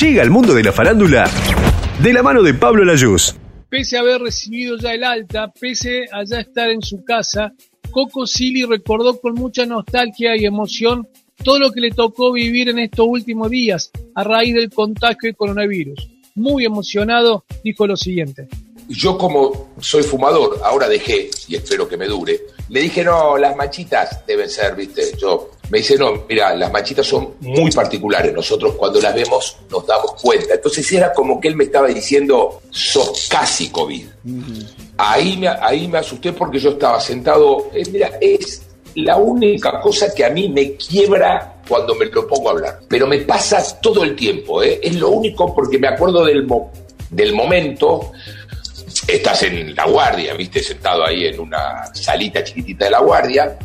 Llega al mundo de la farándula de la mano de Pablo Layuz. Pese a haber recibido ya el alta, pese a ya estar en su casa, Coco Silly recordó con mucha nostalgia y emoción todo lo que le tocó vivir en estos últimos días a raíz del contagio del coronavirus. Muy emocionado, dijo lo siguiente yo como soy fumador, ahora dejé y espero que me dure, le dije, no, las manchitas deben ser, viste, yo, me dice, no, mira, las manchitas son muy particulares, nosotros cuando las vemos nos damos cuenta. Entonces era como que él me estaba diciendo, sos casi COVID. ahí, me, ahí me asusté porque yo estaba sentado, eh, mira, es la única cosa que a mí me quiebra cuando me lo pongo a hablar. Pero me pasa todo el tiempo, ¿eh? es lo único porque me acuerdo del, del momento estás en la guardia, viste, sentado ahí en una salita chiquitita de la guardia.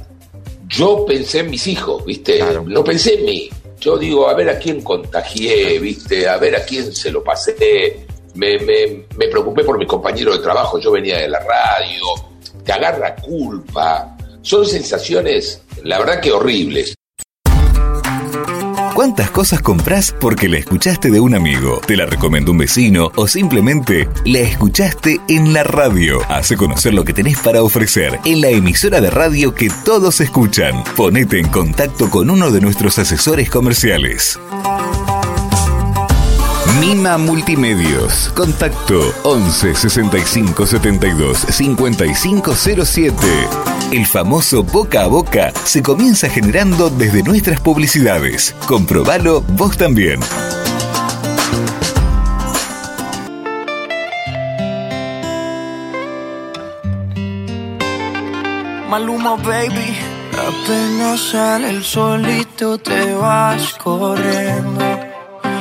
Yo pensé en mis hijos, viste, no pensé en mí. Yo digo, a ver a quién contagié, viste, a ver a quién se lo pasé. Me, me, me preocupé por mis compañeros de trabajo, yo venía de la radio, te agarra culpa. Son sensaciones, la verdad que horribles. ¿Cuántas cosas compras porque la escuchaste de un amigo, te la recomendó un vecino o simplemente la escuchaste en la radio? Hace conocer lo que tenés para ofrecer en la emisora de radio que todos escuchan. Ponete en contacto con uno de nuestros asesores comerciales. Mima Multimedios. Contacto 11 65 72 5507. El famoso boca a boca se comienza generando desde nuestras publicidades. Comprobalo vos también. Maluma, baby. Apenas sale el solito, te vas corriendo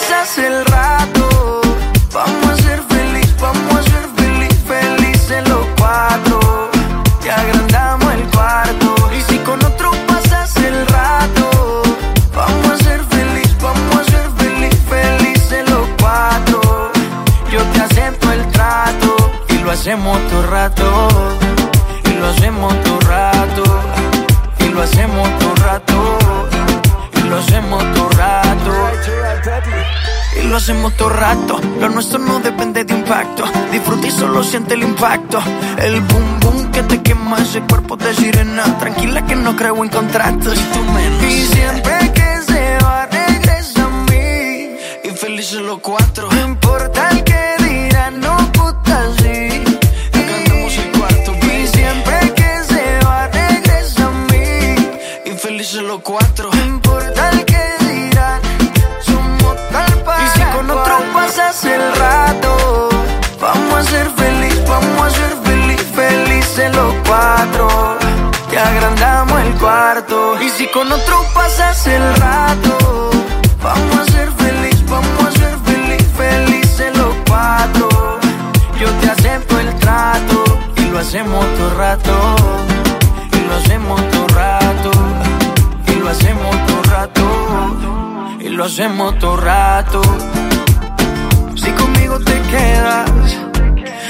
pasas el rato, Lo nuestro no depende de impacto. Disfruta y solo siente el impacto. El boom boom que te quema ese cuerpo de sirena. Tranquila que no creo en contratos. Y tú menos. Y siempre que se va, regresa a mí. Y felices los cuatro. No importa el que dirán, no puta sí. los cuatro. Ser feliz, vamos a ser feliz, felices los cuatro. Te agrandamos el cuarto. Y si con otro pasas el rato, vamos a ser feliz, vamos a ser feliz, felices los cuatro. Yo te acepto el trato y lo hacemos todo rato. Y lo hacemos todo rato lo hacemos todo rato. Y lo hacemos todo rato. Si conmigo te quedas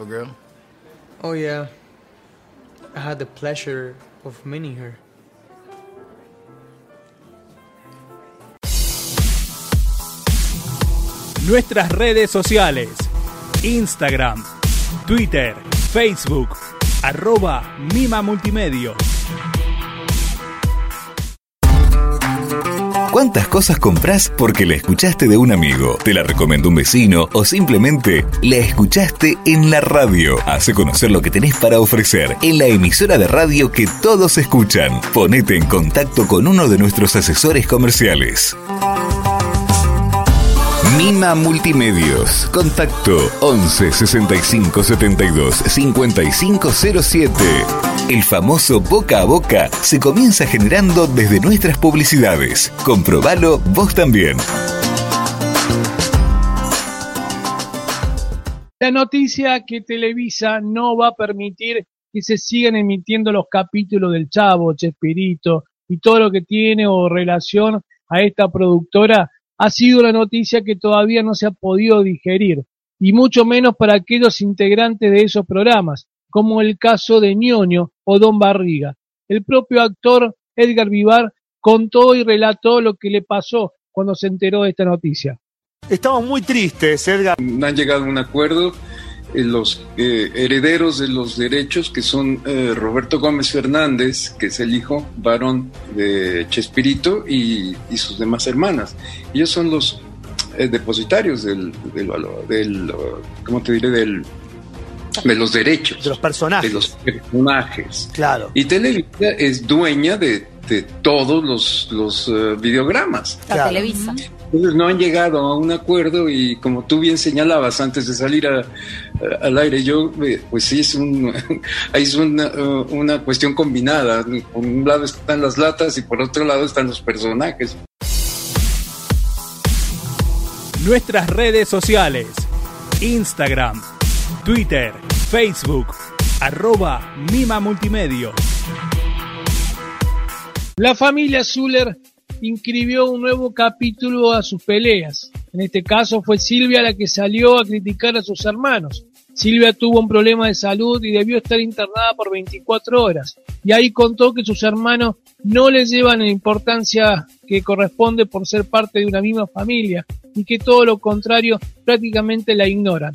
Beautiful girl? Oh yeah. I had the pleasure of meeting her. Nuestras redes sociales. Instagram, Twitter, Facebook, arroba Mima Multimedia. ¿Cuántas cosas compras porque la escuchaste de un amigo, te la recomendó un vecino o simplemente la escuchaste en la radio? Hace conocer lo que tenés para ofrecer en la emisora de radio que todos escuchan. Ponete en contacto con uno de nuestros asesores comerciales. Mima Multimedios. Contacto 11 65 72 5507. El famoso boca a boca se comienza generando desde nuestras publicidades. Comprobalo vos también. La noticia que Televisa no va a permitir que se sigan emitiendo los capítulos del Chavo, Chespirito y todo lo que tiene o relación a esta productora ha sido la noticia que todavía no se ha podido digerir, y mucho menos para aquellos integrantes de esos programas, como el caso de ñoño o Don Barriga. El propio actor Edgar Vivar contó y relató lo que le pasó cuando se enteró de esta noticia. Estamos muy tristes, Edgar. Han llegado a un acuerdo los eh, herederos de los derechos, que son eh, Roberto Gómez Fernández, que es el hijo varón de Chespirito, y, y sus demás hermanas. Ellos son los depositarios del, del, del, ¿cómo te diré? Del, de los derechos. De los personajes. De los personajes. Claro. Y Televisa es dueña de, de todos los, los uh, videogramas. La claro. Televisa. Entonces no han llegado a un acuerdo y como tú bien señalabas antes de salir a, a, al aire, yo, pues sí, es, un, es una, uh, una cuestión combinada. Por un lado están las latas y por otro lado están los personajes. Nuestras redes sociales. Instagram, Twitter, Facebook, arroba Mima Multimedia. La familia Zuller inscribió un nuevo capítulo a sus peleas. En este caso fue Silvia la que salió a criticar a sus hermanos. Silvia tuvo un problema de salud y debió estar internada por 24 horas. Y ahí contó que sus hermanos no le llevan la importancia que corresponde por ser parte de una misma familia y que todo lo contrario prácticamente la ignoran.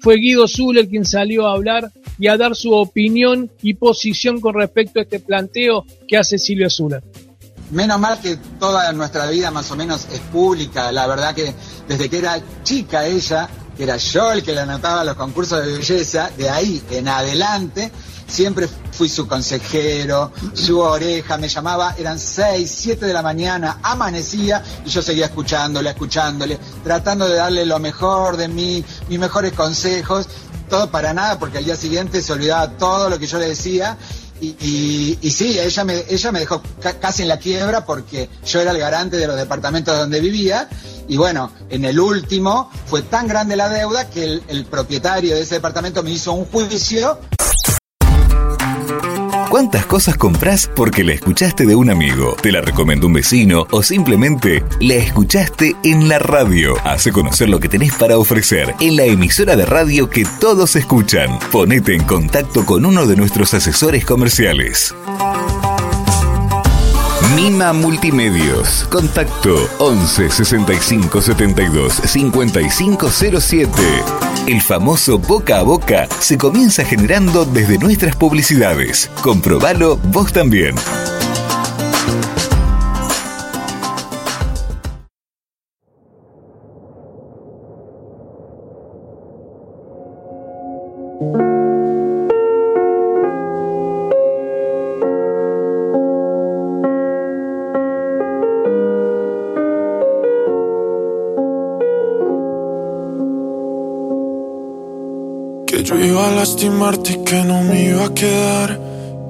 Fue Guido Zuller quien salió a hablar y a dar su opinión y posición con respecto a este planteo que hace Silvia Zuller. Menos mal que toda nuestra vida más o menos es pública, la verdad que desde que era chica ella, que era yo el que le anotaba los concursos de belleza, de ahí en adelante, siempre fui su consejero, su oreja, me llamaba, eran seis, siete de la mañana, amanecía y yo seguía escuchándole, escuchándole, tratando de darle lo mejor de mí, mis mejores consejos, todo para nada, porque al día siguiente se olvidaba todo lo que yo le decía y, y, y, sí, ella me, ella me dejó ca casi en la quiebra porque yo era el garante de los departamentos donde vivía. Y bueno, en el último fue tan grande la deuda que el, el propietario de ese departamento me hizo un juicio. ¿Cuántas cosas compras porque la escuchaste de un amigo, te la recomendó un vecino o simplemente la escuchaste en la radio? Hace conocer lo que tenés para ofrecer en la emisora de radio que todos escuchan. Ponete en contacto con uno de nuestros asesores comerciales. Mima Multimedios. Contacto 11 65 72 5507. El famoso boca a boca se comienza generando desde nuestras publicidades. Comprobalo vos también.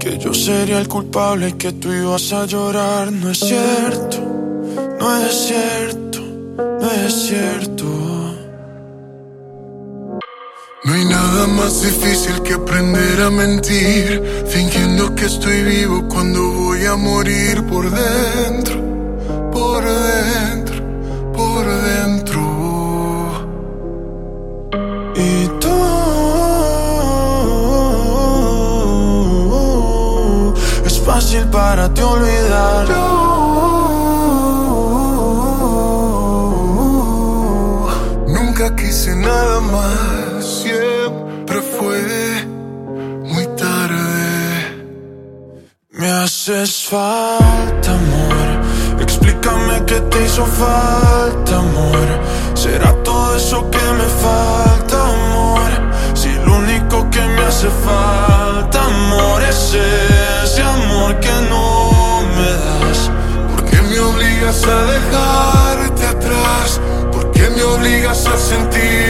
Que yo sería el culpable y que tú ibas a llorar. No es cierto, no es cierto, no es cierto. No hay nada más difícil que aprender a mentir, fingiendo que estoy vivo cuando voy a morir por dentro, por dentro, por dentro. fácil para te olvidar. Nunca quise nada más, siempre fue muy tarde. Me haces falta, amor. Explícame qué te hizo falta, amor. Será todo eso que me falta, amor. Si lo único que me hace falta, amor, es él amor que no me das. ¿Por qué me obligas a dejarte atrás? ¿Por qué me obligas a sentir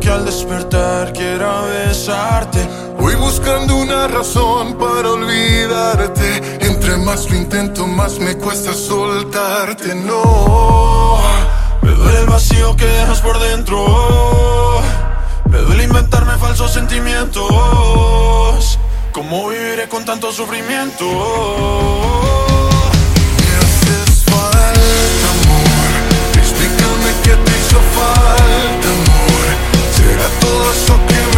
que al despertar quiera besarte. Voy buscando una razón para olvidarte. Entre más lo intento, más me cuesta soltarte. No, me duele el vacío que dejas por dentro. Me duele inventarme falsos sentimientos. ¿Cómo viviré con tanto sufrimiento? Me haces falta, amor. Explícame qué te hizo falta. ¿Será todo eso que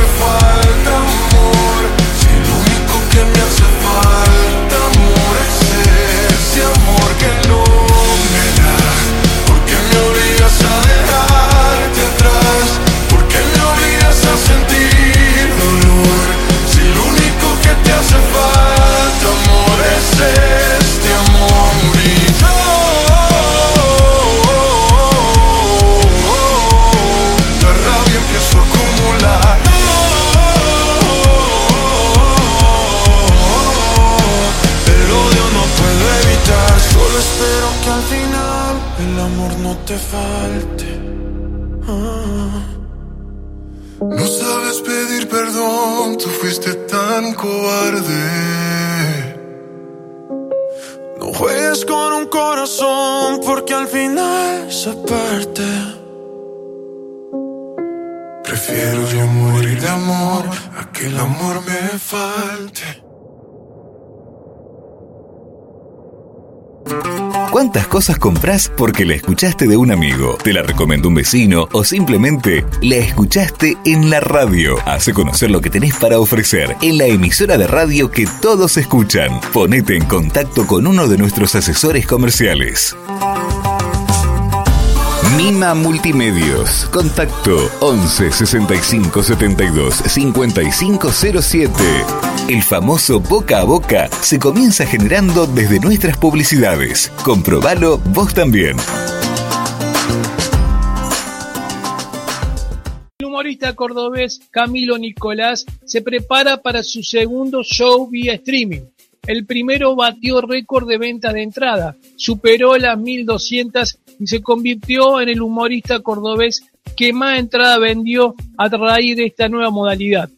amor no te falte. Ah. No sabes pedir perdón, tú fuiste tan cobarde. No juegues con un corazón porque al final se parte. Prefiero yo morir de amor a que el amor me falte. ¿Cuántas cosas compras porque la escuchaste de un amigo, te la recomendó un vecino o simplemente la escuchaste en la radio? Hace conocer lo que tenés para ofrecer en la emisora de radio que todos escuchan. Ponete en contacto con uno de nuestros asesores comerciales. Mima Multimedios. Contacto 11 65 72 5507. El famoso boca a boca se comienza generando desde nuestras publicidades. Comprobalo vos también. El humorista cordobés Camilo Nicolás se prepara para su segundo show vía streaming. El primero batió récord de ventas de entrada, superó las 1200 y se convirtió en el humorista cordobés que más entrada vendió a raíz de esta nueva modalidad.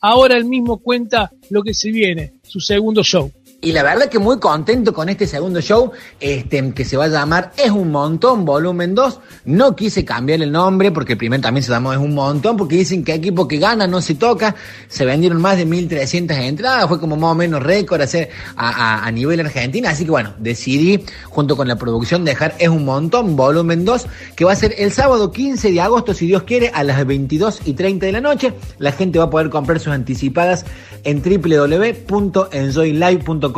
Ahora él mismo cuenta lo que se viene, su segundo show. Y la verdad que muy contento con este segundo show, este, que se va a llamar Es un montón, volumen 2. No quise cambiar el nombre porque el primer también se llamó Es un montón, porque dicen que equipo que gana no se toca. Se vendieron más de 1.300 entradas, fue como más o menos récord hacer a, a, a nivel argentina. Así que bueno, decidí junto con la producción dejar Es un montón, volumen 2, que va a ser el sábado 15 de agosto, si Dios quiere, a las 22 y 30 de la noche. La gente va a poder comprar sus anticipadas en www.enjoylive.com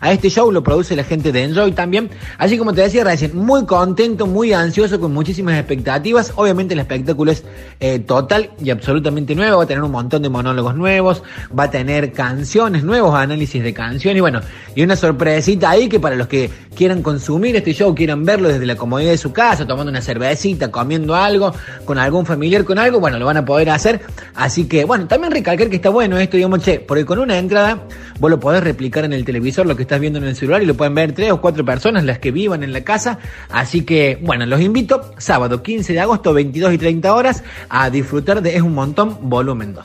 a este show lo produce la gente de Enjoy también. Así como te decía recién, muy contento, muy ansioso, con muchísimas expectativas. Obviamente el espectáculo es eh, total y absolutamente nuevo. Va a tener un montón de monólogos nuevos, va a tener canciones, nuevos análisis de canciones y bueno, y una sorpresita ahí que para los que quieran consumir este show, quieran verlo desde la comodidad de su casa, tomando una cervecita, comiendo algo, con algún familiar, con algo, bueno, lo van a poder hacer. Así que bueno, también recalcar que está bueno esto, digamos, che, porque con una entrada vos lo podés replicar en el televisor lo que estás viendo en el celular y lo pueden ver tres o cuatro personas, las que vivan en la casa. Así que, bueno, los invito sábado 15 de agosto, 22 y 30 horas, a disfrutar de Es un montón, volumen 2.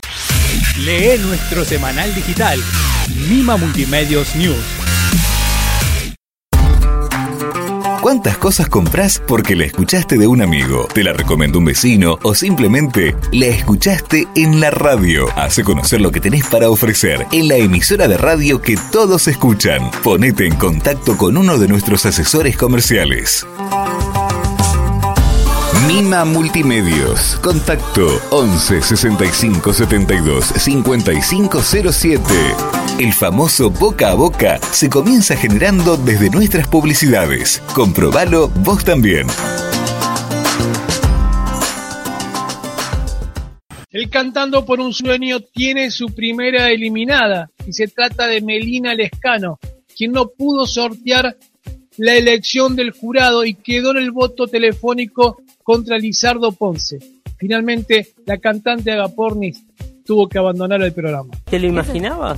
Lee nuestro semanal digital, Mima Multimedios News. ¿Cuántas cosas compras porque la escuchaste de un amigo, te la recomendó un vecino o simplemente la escuchaste en la radio? Hace conocer lo que tenés para ofrecer en la emisora de radio que todos escuchan. Ponete en contacto con uno de nuestros asesores comerciales. Mima Multimedios. Contacto 11 65 72 5507. El famoso boca a boca se comienza generando desde nuestras publicidades. Comprobalo vos también. El Cantando por un Sueño tiene su primera eliminada y se trata de Melina Lescano, quien no pudo sortear la elección del jurado y quedó en el voto telefónico contra Lizardo Ponce. Finalmente, la cantante Agapornis tuvo que abandonar el programa. ¿Te lo imaginabas?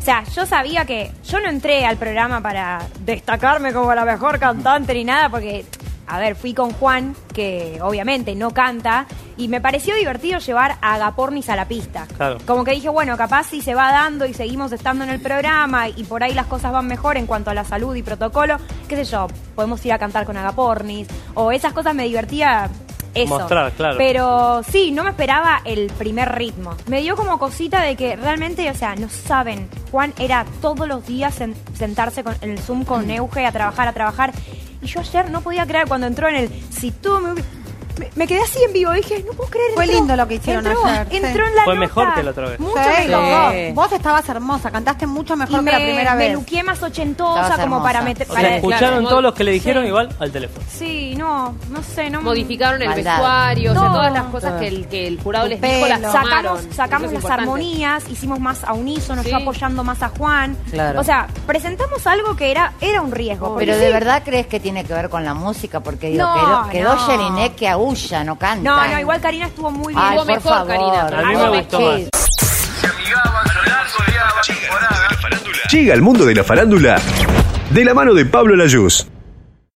O sea, yo sabía que yo no entré al programa para destacarme como la mejor cantante ni nada, porque, a ver, fui con Juan, que obviamente no canta, y me pareció divertido llevar a Agapornis a la pista. Claro. Como que dije, bueno, capaz si se va dando y seguimos estando en el programa y por ahí las cosas van mejor en cuanto a la salud y protocolo, qué sé yo, podemos ir a cantar con Agapornis, o esas cosas me divertía eso. Mostrar, claro. Pero sí, no me esperaba el primer ritmo. Me dio como cosita de que realmente, o sea, no saben. Juan era todos los días en- sentarse con, en el Zoom con Euge a trabajar, a trabajar. Y yo ayer no podía creer cuando entró en el si tú me, me, me quedé así en vivo. Dije, no puedo creer. Fue entró, lindo lo que hicieron entró, ayer, sí. Entró en la Fue nota. mejor que la otra vez. Mucho Sí, mejor. Vos estabas hermosa, cantaste mucho Y mejor me, que la primera me vez. luqué más ochentosa Estabas como para meter. O para- sea, escucharon claro. todos los que le dijeron Sí. igual al teléfono. Sí, no, no sé, no Modificaron el Maldad. vestuario, o sea, todas las cosas que el, que el jurado Tu les dijo las sacamos, sacamos es las armonías, hicimos más a unísono, Sí. yo apoyando más a Juan. Claro. O sea, presentamos algo que era, era un riesgo. Pero de verdad crees que tiene que ver con la música, porque digo, quedó. Jelinek que aúlla, no canta. No, no, igual Karina estuvo muy bien. Ay, Estuvo por mejor, favor. Karina. A mí me gustó más. Llega al mundo de la farándula de la mano de Pablo Layuz.